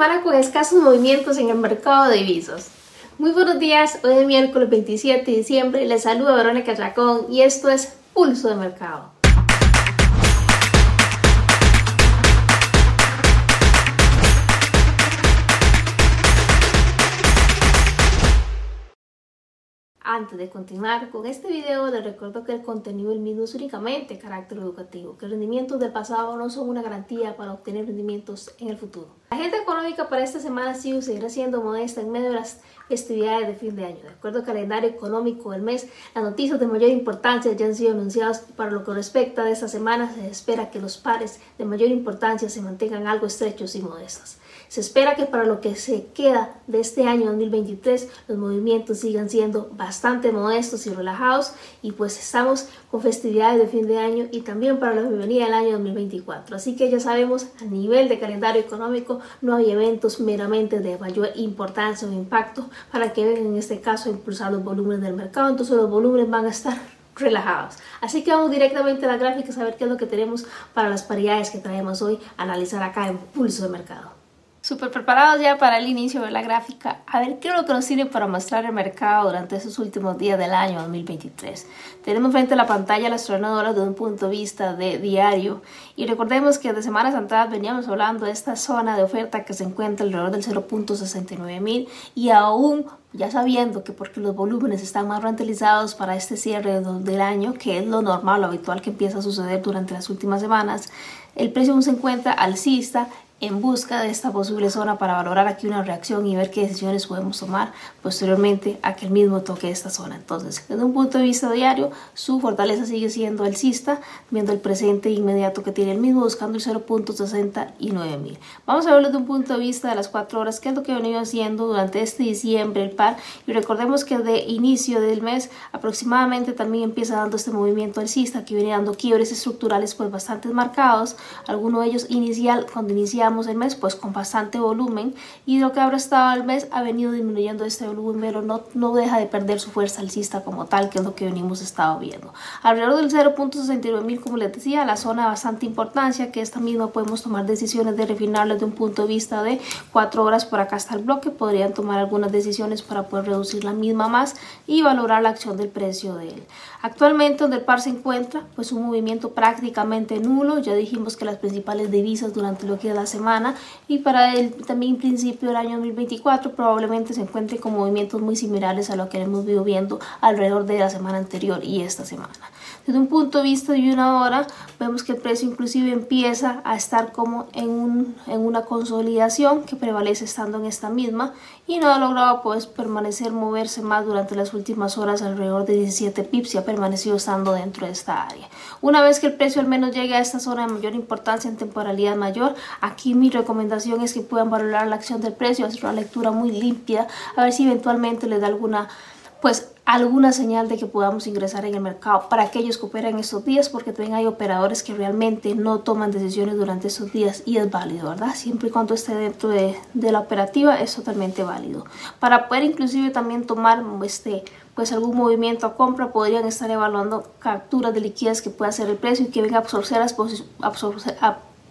semana con escasos movimientos en el mercado de divisas. Muy buenos días, hoy es miércoles 27 de diciembre, les saluda Verónica Chacón y esto es Pulso de Mercado. Antes de continuar con este video, les recuerdo que el contenido del mismo es únicamente carácter educativo, que rendimientos del pasado no son una garantía para obtener rendimientos en el futuro. La agenda económica para esta semana sigue seguirá siendo modesta en medio de las festividades de fin de año. De acuerdo al calendario económico del mes, las noticias de mayor importancia ya han sido anunciadas. Para lo que respecta de esta semana, se espera que los pares de mayor importancia se mantengan algo estrechos y modestos. Se espera que para lo que se queda de este año 2023 los movimientos sigan siendo bastante modestos y relajados y pues estamos con festividades de fin de año y también para la bienvenida del año 2024. Así que ya sabemos a nivel de calendario económico no hay eventos meramente de mayor importancia o impacto para que vengan en este caso a impulsar los volúmenes del mercado. Entonces los volúmenes van a estar relajados. Así que vamos directamente a la gráfica a ver qué es lo que tenemos para las paridades que traemos hoy analizar acá en Pulso de Mercado. Super preparados ya para el inicio de la gráfica. A ver qué es lo que nos sirve para mostrar el mercado durante esos últimos días del año 2023. Tenemos frente a la pantalla las tronadoras desde un punto de vista de diario. Y recordemos que de semanas atrás veníamos hablando de esta zona de oferta que se encuentra alrededor del 0.69 mil y aún ya sabiendo que porque los volúmenes están más rentabilizados para este cierre del año, que es lo normal, lo habitual que empieza a suceder durante las últimas semanas, el precio aún se encuentra alcista en busca de esta posible zona para valorar aquí una reacción y ver qué decisiones podemos tomar posteriormente a que el mismo toque esta zona. Entonces, desde un punto de vista diario, su fortaleza sigue siendo alcista, viendo el presente inmediato que tiene el mismo, buscando el 0.69 mil. Vamos a verlo desde un punto de vista de las cuatro horas, qué es lo que ha venido haciendo durante este diciembre el par. Y recordemos que de inicio del mes aproximadamente también empieza dando este movimiento alcista, que viene dando quiebres estructurales pues bastante marcados, algunos de ellos inicial, cuando iniciamos el mes pues con bastante volumen y lo que habrá estado el mes ha venido disminuyendo este volumen pero no, no deja de perder su fuerza alcista como tal que es lo que venimos estado viendo. Alrededor del 0.69 mil como les decía la zona de bastante importancia que esta misma podemos tomar decisiones de refinarlo desde un punto de vista de 4 horas por acá está el bloque podrían tomar algunas decisiones para poder reducir la misma más y valorar la acción del precio de él. Actualmente donde el par se encuentra pues un movimiento prácticamente nulo ya dijimos que las principales divisas durante lo que es la semana y para el también principio del año 2024 probablemente se encuentre con movimientos muy similares a lo que hemos ido viendo alrededor de la semana anterior y esta semana. Desde un punto de vista de una hora vemos que el precio inclusive empieza a estar como en, un, en una consolidación que prevalece estando en esta misma y no ha logrado pues permanecer moverse más durante las últimas horas alrededor de 17 pips y ha permanecido estando dentro de esta área. Una vez que el precio al menos llegue a esta zona de mayor importancia en temporalidad mayor, aquí mi recomendación es que puedan valorar la acción del precio, hacer una lectura muy limpia, a ver si eventualmente le da alguna pues alguna señal de que podamos ingresar en el mercado para aquellos que operan estos días porque también hay operadores que realmente no toman decisiones durante esos días y es válido, ¿verdad? Siempre y cuando esté dentro de, de la operativa es totalmente válido. Para poder inclusive también tomar este pues algún movimiento a compra podrían estar evaluando capturas de liquidez que pueda hacer el precio y que venga a absorber las, absorber,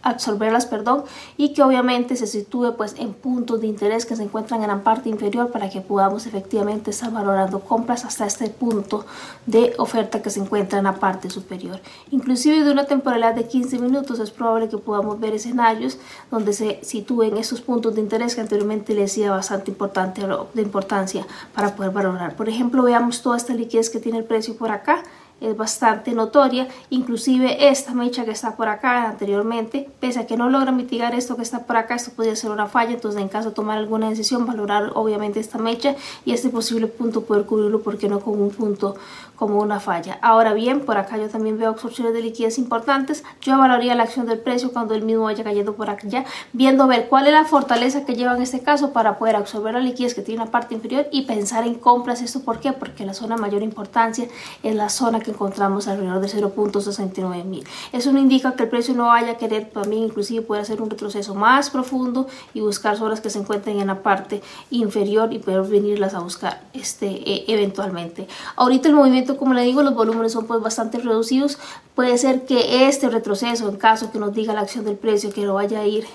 absorberlas perdón y que obviamente se sitúe pues en puntos de interés que se encuentran en la parte inferior para que podamos efectivamente estar valorando compras hasta este punto de oferta que se encuentra en la parte superior. Inclusive de una temporalidad de 15 minutos es probable que podamos ver escenarios donde se sitúen esos puntos de interés que anteriormente les decía bastante importante de importancia para poder valorar. Por ejemplo veamos toda esta liquidez que tiene el precio por acá es bastante notoria, inclusive esta mecha que está por acá anteriormente, pese a que no logra mitigar esto que está por acá, esto podría ser una falla, entonces en caso de tomar alguna decisión, valorar obviamente esta mecha y este posible punto poder cubrirlo, porque no con un punto como una falla. Ahora bien, por acá yo también veo absorciones de liquidez importantes, yo valoraría la acción del precio cuando el mismo vaya cayendo por acá, viendo ver cuál es la fortaleza que lleva en este caso para poder absorber la liquidez que tiene una parte inferior y pensar en compras, ¿esto por qué? Porque la zona de mayor importancia es la zona que encontramos alrededor de 0.69 mil. Eso no indica que el precio no vaya a querer también inclusive puede hacer un retroceso más profundo y buscar zonas que se encuentren en la parte inferior y poder venirlas a buscar este, e, eventualmente. Ahorita el movimiento, como le digo, los volúmenes son pues bastante reducidos. Puede ser que este retroceso, en caso que nos diga la acción del precio que lo vaya a ir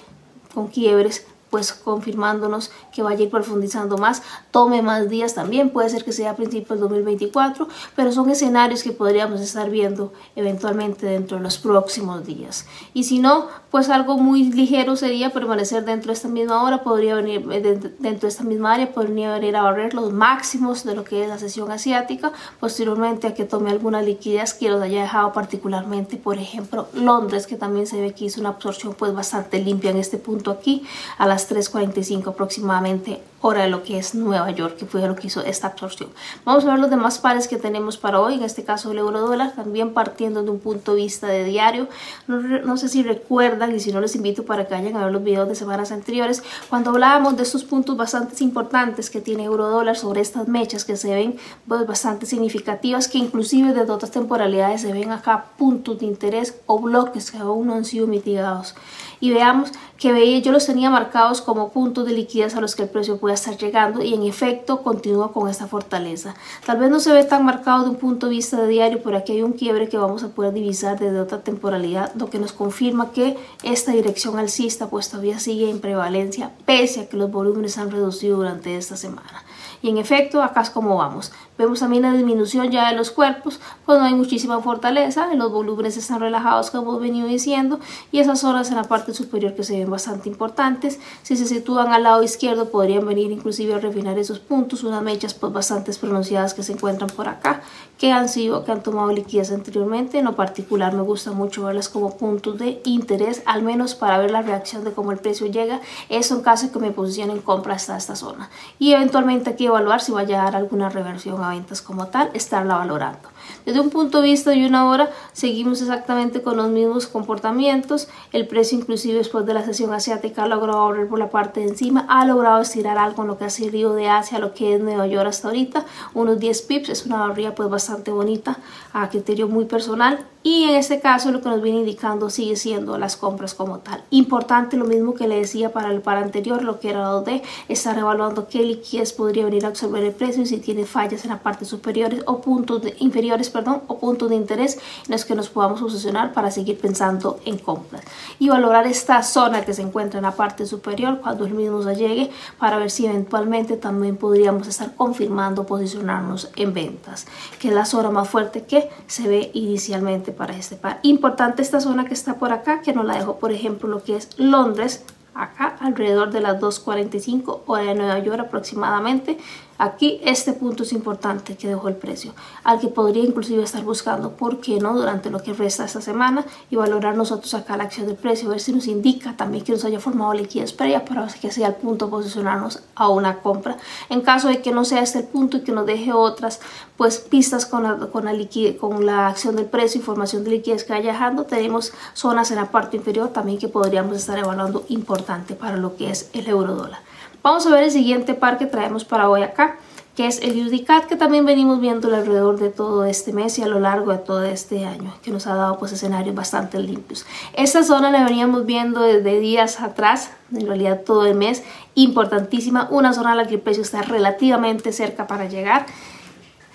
con quiebres, pues confirmándonos que vaya a ir profundizando más, tome más días también, puede ser que sea a principios del 2024, pero son escenarios que podríamos estar viendo eventualmente dentro de los próximos días. Y si no, pues algo muy ligero sería permanecer dentro de esta misma hora, podría venir eh, dentro de esta misma área, podría venir a barrer los máximos de lo que es la sesión asiática, posteriormente a que tome alguna liquidez que los haya dejado particularmente, por ejemplo, Londres, que también se ve que hizo una absorción pues bastante limpia en este punto aquí, a las 3.45 aproximadamente hora de lo que es Nueva York, que fue lo que hizo esta absorción. Vamos a ver los demás pares que tenemos para hoy, en este caso el euro dólar, también partiendo de un punto de vista de diario. No, no sé si recuerdan y si no les invito para que vayan a ver los videos de semanas anteriores, cuando hablábamos de estos puntos bastante importantes que tiene euro dólar sobre estas mechas que se ven pues, bastante significativas, que inclusive desde otras temporalidades se ven acá puntos de interés o bloques que aún no han sido mitigados. Y veamos que yo los tenía marcados como puntos de liquidez a los que el precio puede estar llegando y en efecto continúa con esta fortaleza. Tal vez no se ve tan marcado de un punto de vista de diario, pero aquí hay un quiebre que vamos a poder divisar desde otra temporalidad, lo que nos confirma que esta dirección alcista pues todavía sigue en prevalencia, pese a que los volúmenes han reducido durante esta semana. Y en efecto, acá es como vamos. Vemos también la disminución ya de los cuerpos, pues no hay muchísima fortaleza, los volúmenes están relajados como hemos venido diciendo y esas zonas en la parte superior que se ven bastante importantes. Si se sitúan al lado izquierdo podrían venir inclusive a refinar esos puntos, unas mechas pues bastante pronunciadas que se encuentran por acá, que han sido, que han tomado liquidez anteriormente. En lo particular me gusta mucho verlas como puntos de interés, al menos para ver la reacción de cómo el precio llega. Eso en caso que me posicione en compra hasta esta zona. Y eventualmente aquí evaluar si va a llegar alguna reversión ventas como tal, estarla valorando. Desde un punto de vista de una hora, seguimos exactamente con los mismos comportamientos. El precio, inclusive después de la sesión asiática, ha logrado abrir por la parte de encima, ha logrado estirar algo en lo que ha sido de Asia, lo que es Nueva York hasta ahorita, unos 10 pips, es una barrilla pues bastante bonita, a criterio muy personal. Y en este caso, lo que nos viene indicando sigue siendo las compras como tal. Importante, lo mismo que le decía para el par anterior, lo que era 2D, estar evaluando qué liquidez podría venir a absorber el precio y si tiene fallas en la parte superiores o puntos inferiores perdón, o puntos de interés en los que nos podamos posicionar para seguir pensando en compras. Y valorar esta zona que se encuentra en la parte superior cuando el mismo se llegue para ver si eventualmente también podríamos estar confirmando posicionarnos en ventas que es la zona más fuerte que se ve inicialmente para este par. Importante esta zona que está por acá que nos la dejo por ejemplo lo que es Londres acá alrededor de las 2.45 hora de Nueva York aproximadamente Aquí este punto es importante que dejó el precio, al que podría inclusive estar buscando, ¿por qué no? Durante lo que resta esta semana y valorar nosotros acá la acción del precio, ver si nos indica también que nos haya formado liquidez previa para que sea el punto posicionarnos a una compra. En caso de que no sea este el punto y que nos deje otras pues pistas con la, con la, liquidez, con la acción del precio, información de liquidez que vaya dejando, tenemos zonas en la parte inferior también que podríamos estar evaluando importante para lo que es el euro dólar. Vamos a ver el siguiente par que traemos para hoy acá, que es el UDCAT, que también venimos viendo alrededor de todo este mes y a lo largo de todo este año, que nos ha dado pues escenarios bastante limpios. Esta zona la veníamos viendo desde días atrás, en realidad todo el mes, importantísima, una zona a la que el precio está relativamente cerca para llegar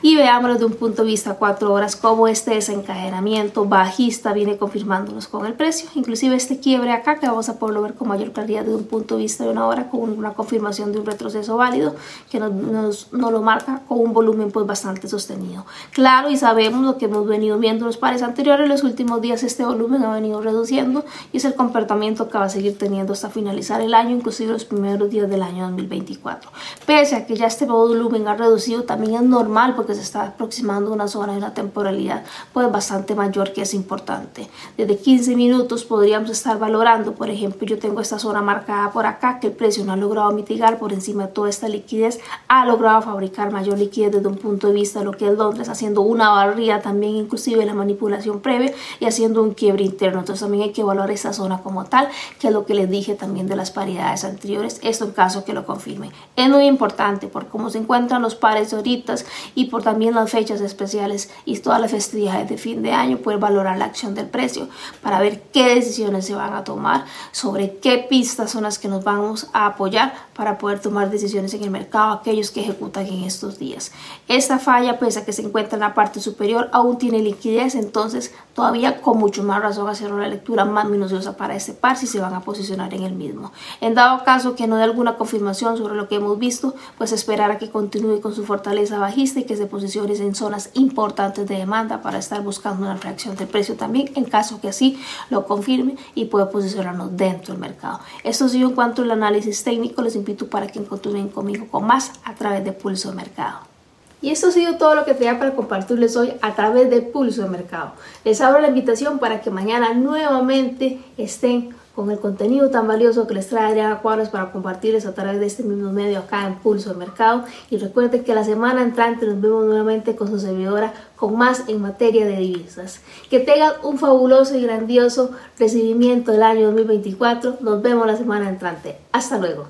y veámoslo de un punto de vista cuatro horas cómo este desencadenamiento bajista viene confirmándonos con el precio. Inclusive este quiebre acá que vamos a poderlo ver con mayor claridad de un punto de vista de una hora con una confirmación de un retroceso válido que nos, nos, lo marca con un volumen pues bastante sostenido. Claro y sabemos lo que hemos venido viendo en los pares anteriores los últimos días este volumen ha venido reduciendo y es el comportamiento que va a seguir teniendo hasta finalizar el año inclusive los primeros días del año 2024 pese a que ya este volumen ha reducido también es normal porque se está aproximando una zona de una temporalidad pues bastante mayor que es importante. Desde 15 minutos podríamos estar valorando, por ejemplo, yo tengo esta zona marcada por acá que el precio no ha logrado mitigar por encima de toda esta liquidez, ha logrado fabricar mayor liquidez desde un punto de vista de lo que es Londres, haciendo una barría también inclusive la manipulación previa y haciendo un quiebre interno. Entonces también hay que evaluar esta zona como tal, que es lo que les dije también de las paridades anteriores, esto en caso que lo confirme. Es muy importante por cómo se encuentran los pares ahorita y por también las fechas especiales y todas las festividades de fin de año, poder valorar la acción del precio para ver qué decisiones se van a tomar, sobre qué pistas son las que nos vamos a apoyar para poder tomar decisiones en el mercado, aquellos que ejecutan en estos días. Esta falla, pese a que se encuentra en la parte superior, aún tiene liquidez, entonces todavía con mucho más razón hacer una lectura más minuciosa para este par si se van a posicionar en el mismo. En dado caso que no dé alguna confirmación sobre lo que hemos visto, pues esperar a que continúe con su fortaleza bajista y que se posicione en zonas importantes de demanda para estar buscando una reacción de precio también en caso que así lo confirme y pueda posicionarnos dentro del mercado. Esto ha sido en cuanto al análisis técnico. Les invito para que continúen conmigo con más a través de Pulso de Mercado. Y esto ha sido todo lo que tenía para compartirles hoy a través de Pulso de Mercado. Les abro la invitación para que mañana nuevamente estén con el contenido tan valioso que les trae Adriana Cuadros para compartirles a través de este mismo medio acá en Pulso de Mercado. Y recuerden que la semana entrante nos vemos nuevamente con su servidora con más en materia de divisas. Que tengan un fabuloso y grandioso recibimiento del año 2024. Nos vemos la semana entrante. Hasta luego.